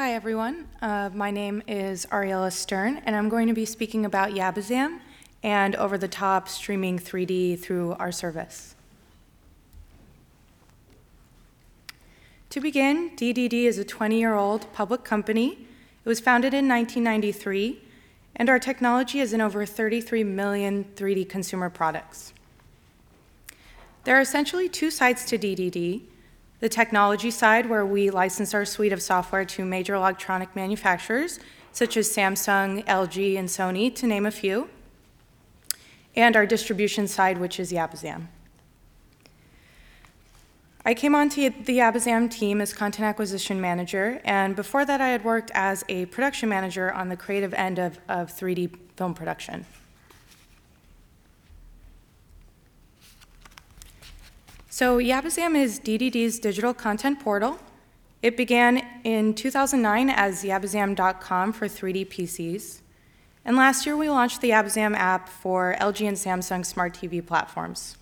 Hi, everyone. Uh, my name is Ariella Stern, and I'm going to be speaking about Yabazam and over the top streaming 3D through our service. To begin, DDD is a 20 year old public company. It was founded in 1993, and our technology is in over 33 million 3D consumer products. There are essentially two sides to DDD the technology side, where we license our suite of software to major electronic manufacturers, such as Samsung, LG, and Sony, to name a few, and our distribution side, which is Yabazam. I came onto the Yabazam team as content acquisition manager, and before that, I had worked as a production manager on the creative end of, of 3D film production. So Yabazam is DDD's digital content portal. It began in 2009 as yabazam.com for 3D PCs. And last year we launched the Yabazam app for LG and Samsung smart TV platforms.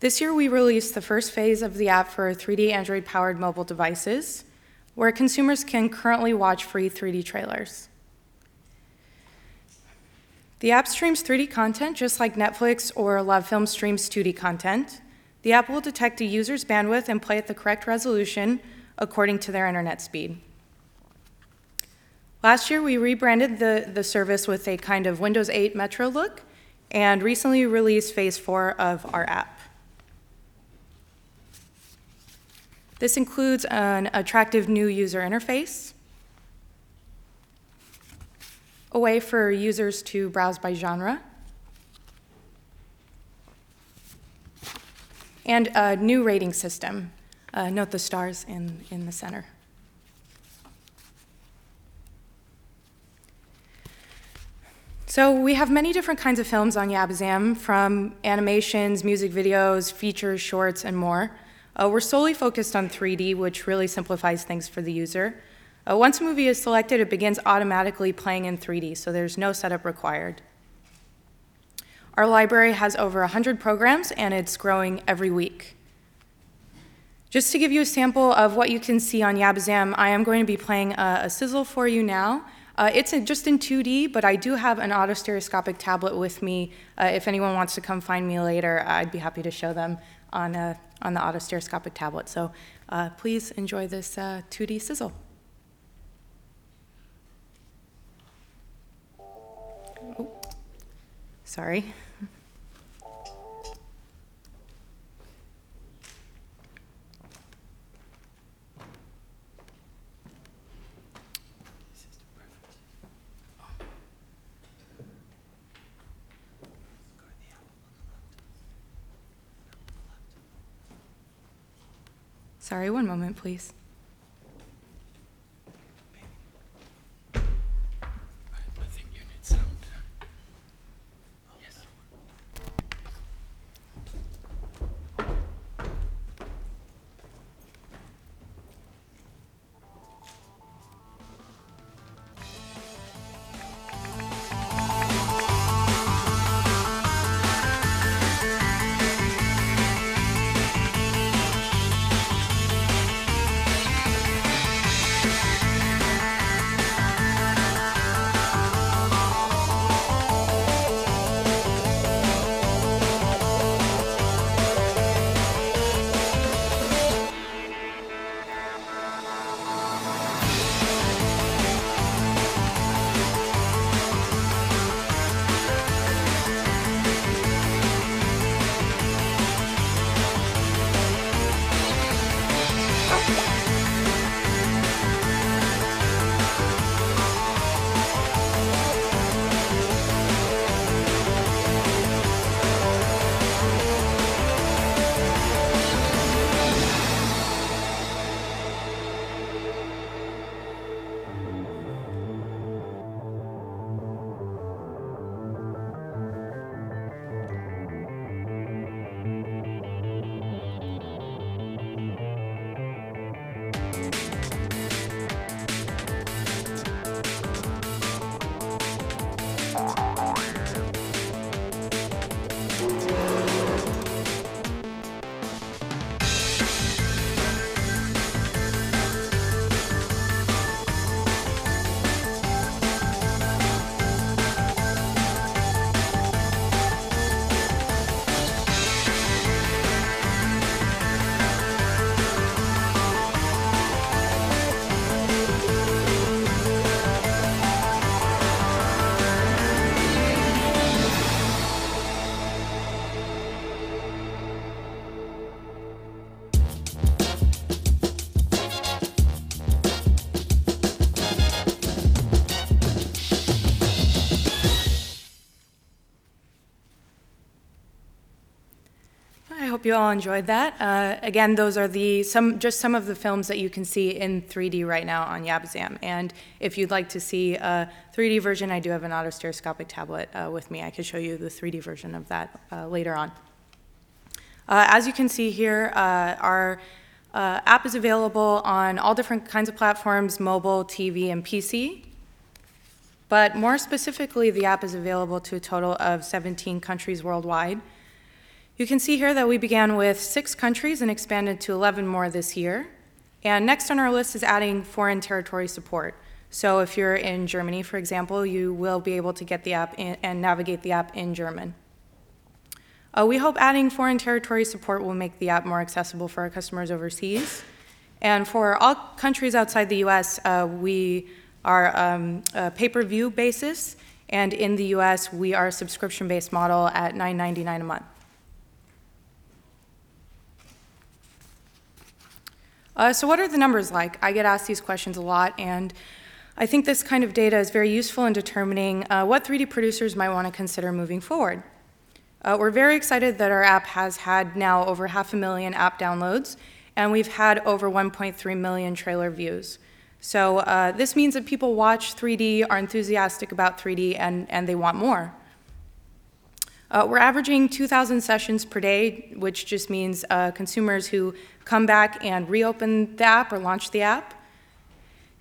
This year we released the first phase of the app for 3D Android powered mobile devices, where consumers can currently watch free 3D trailers. The app streams 3D content just like Netflix or LoveFilm streams 2D content. The app will detect a user's bandwidth and play at the correct resolution according to their internet speed. Last year, we rebranded the, the service with a kind of Windows 8 Metro look and recently released phase four of our app. This includes an attractive new user interface, a way for users to browse by genre, and a new rating system. Uh, note the stars in, in the center. So we have many different kinds of films on Yabazam, from animations, music videos, features, shorts, and more. Uh, we're solely focused on 3D, which really simplifies things for the user. Uh, once a movie is selected, it begins automatically playing in 3D, so there's no setup required. Our library has over 100 programs, and it's growing every week. Just to give you a sample of what you can see on Yabazam, I am going to be playing a, a sizzle for you now. Uh, it's just in 2D, but I do have an autostereoscopic tablet with me. Uh, if anyone wants to come find me later, I'd be happy to show them on, a, on the autostereoscopic tablet. So uh, please enjoy this 2D uh, sizzle. Sorry. Sorry, one moment, please. Hope you all enjoyed that. Uh, again, those are the some just some of the films that you can see in 3D right now on Yabazam. And if you'd like to see a 3D version, I do have an autostereoscopic tablet uh, with me. I could show you the 3D version of that uh, later on. Uh, as you can see here, uh, our uh, app is available on all different kinds of platforms, mobile, TV, and PC. But more specifically, the app is available to a total of 17 countries worldwide. You can see here that we began with six countries and expanded to 11 more this year. And next on our list is adding foreign territory support. So if you're in Germany, for example, you will be able to get the app in, and navigate the app in German. Uh, we hope adding foreign territory support will make the app more accessible for our customers overseas. And for all countries outside the US, uh, we are um, a pay-per-view basis, and in the US, we are a subscription-based model at $9.99 a month. Uh, so what are the numbers like? I get asked these questions a lot, and I think this kind of data is very useful in determining uh, what 3D producers might want to consider moving forward. Uh, we're very excited that our app has had now over half a million app downloads, and we've had over 1.3 million trailer views. So uh, this means that people watch 3D, are enthusiastic about 3D, and, and they want more. Uh, we're averaging 2,000 sessions per day, which just means uh, consumers who come back and reopen the app or launch the app.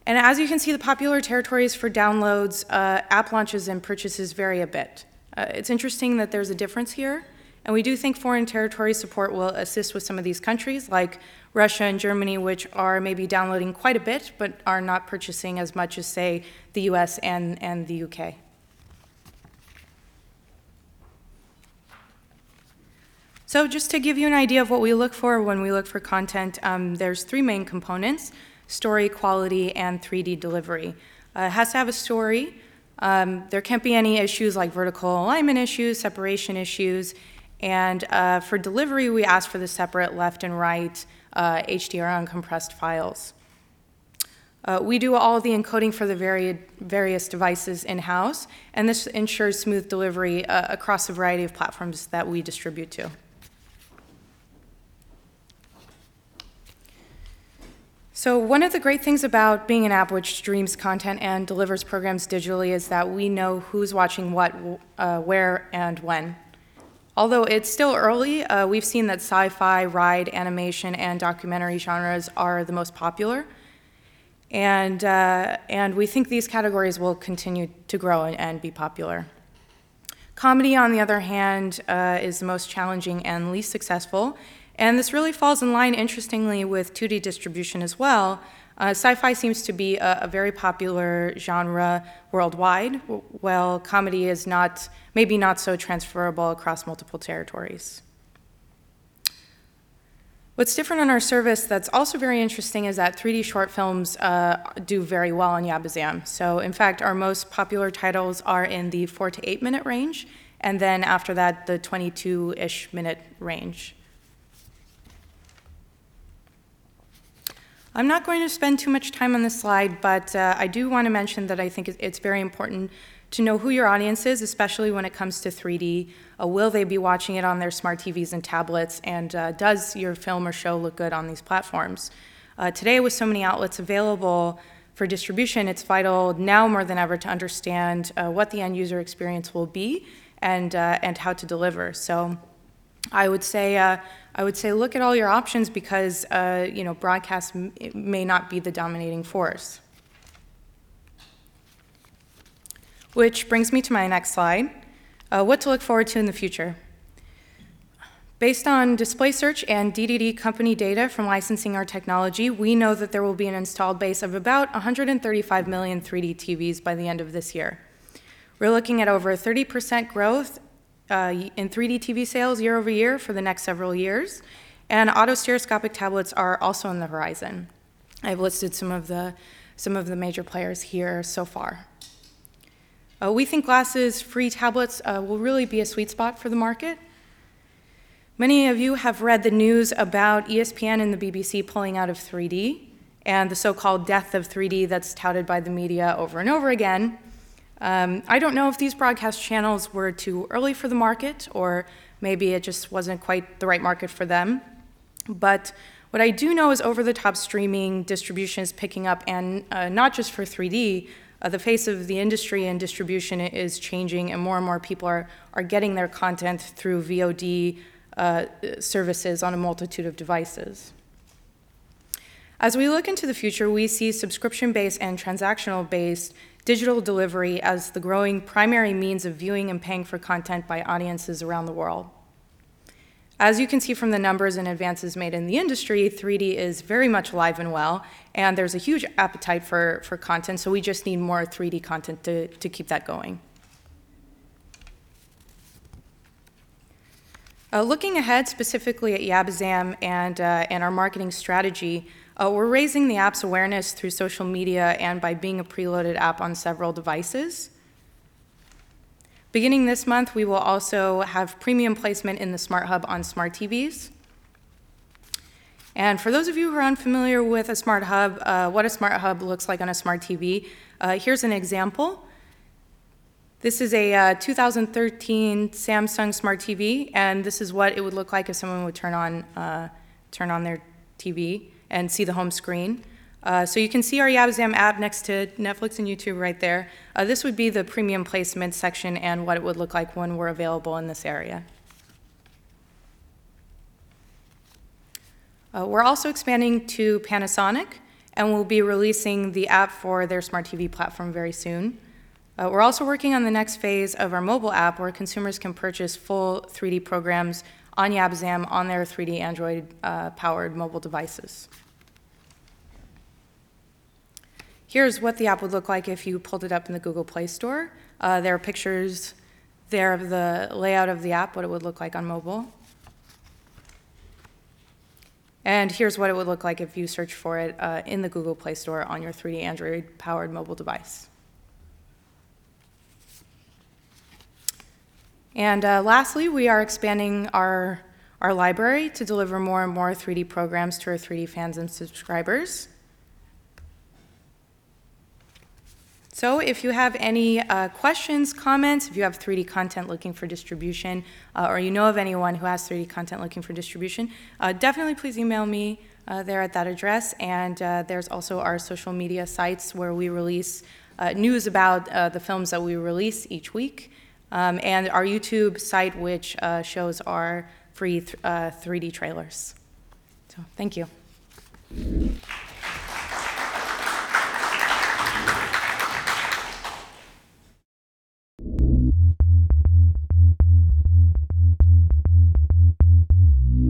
And as you can see, the popular territories for downloads, uh, app launches, and purchases vary a bit. Uh, it's interesting that there's a difference here, and we do think foreign territory support will assist with some of these countries, like Russia and Germany, which are maybe downloading quite a bit, but are not purchasing as much as, say, the US and, and the UK. So just to give you an idea of what we look for when we look for content, um, there's three main components, story, quality, and 3D delivery. Uh, it has to have a story. Um, there can't be any issues like vertical alignment issues, separation issues, and uh, for delivery, we ask for the separate left and right uh, HDR uncompressed files. Uh, we do all the encoding for the varied, various devices in-house, and this ensures smooth delivery uh, across a variety of platforms that we distribute to. So one of the great things about being an app which streams content and delivers programs digitally is that we know who's watching what, uh, where, and when. Although it's still early, uh, we've seen that sci-fi, ride, animation, and documentary genres are the most popular. And, uh, and we think these categories will continue to grow and, and be popular. Comedy, on the other hand, uh, is the most challenging and least successful, and this really falls in line, interestingly, with 2D distribution as well. Uh, sci-fi seems to be a, a, very popular genre worldwide, while comedy is not, maybe not so transferable across multiple territories. What's different on our service that's also very interesting is that 3D short films uh, do very well on Yabazam. So in fact, our most popular titles are in the four to eight minute range, and then after that, the 22-ish minute range. I'm not going to spend too much time on this slide, but uh, I do want to mention that I think it's very important to know who your audience is, especially when it comes to 3D. Uh, will they be watching it on their smart TVs and tablets? And uh, does your film or show look good on these platforms? Uh, today, with so many outlets available for distribution, it's vital now more than ever to understand uh, what the end user experience will be and, uh, and how to deliver. So I would say I would say look at all your options because uh, you know broadcast may not be the dominating force. Which brings me to my next slide, uh, what to look forward to in the future. Based on DisplaySearch and DDD company data from licensing our technology, we know that there will be an installed base of about 135 million 3D TVs by the end of this year. We're looking at over 30% growth uh, in 3D TV sales year over year for the next several years, and autostereoscopic tablets are also on the horizon. I've listed some of the, some of the major players here so far. Uh, we think glasses free tablets uh, will really be a sweet spot for the market. Many of you have read the news about ESPN and the BBC pulling out of 3D and the so called death of 3D that's touted by the media over and over again. Um, I don't know if these broadcast channels were too early for the market or maybe it just wasn't quite the right market for them. But what I do know is over the top streaming distribution is picking up, and uh, not just for 3D. Uh, the face of the industry and distribution is changing, and more and more people are, are getting their content through VOD uh, services on a multitude of devices. As we look into the future, we see subscription based and transactional based digital delivery as the growing primary means of viewing and paying for content by audiences around the world. As you can see from the numbers and advances made in the industry, 3D is very much alive and well, and there's a huge appetite for, for content, so we just need more 3D content to, to keep that going. Uh, looking ahead specifically at Yabazam and, uh, and our marketing strategy, uh, we're raising the app's awareness through social media and by being a preloaded app on several devices. Beginning this month, we will also have premium placement in the Smart Hub on smart TVs. And for those of you who are unfamiliar with a Smart Hub, uh, what a Smart Hub looks like on a smart TV, uh, here's an example. This is a uh, 2013 Samsung Smart TV, and this is what it would look like if someone would turn on, uh, turn on their TV and see the home screen. Uh, so you can see our Yabazam app next to Netflix and YouTube right there. Uh, this would be the premium placement section and what it would look like when we're available in this area. Uh, we're also expanding to Panasonic, and we'll be releasing the app for their smart TV platform very soon. Uh, we're also working on the next phase of our mobile app where consumers can purchase full 3D programs on Yabazam on their 3D Android uh, powered mobile devices. Here's what the app would look like if you pulled it up in the Google Play Store. Uh, there are pictures there of the layout of the app, what it would look like on mobile. And here's what it would look like if you search for it uh, in the Google Play Store on your 3D Android powered mobile device. And uh, lastly, we are expanding our, our library to deliver more and more 3D programs to our 3D fans and subscribers. So if you have any uh, questions, comments, if you have 3D content looking for distribution, uh, or you know of anyone who has 3D content looking for distribution, uh, definitely please email me uh, there at that address. And uh, there's also our social media sites where we release uh, news about the films that we release each week, um, and our YouTube site, which shows our free th- 3D trailers. So thank you.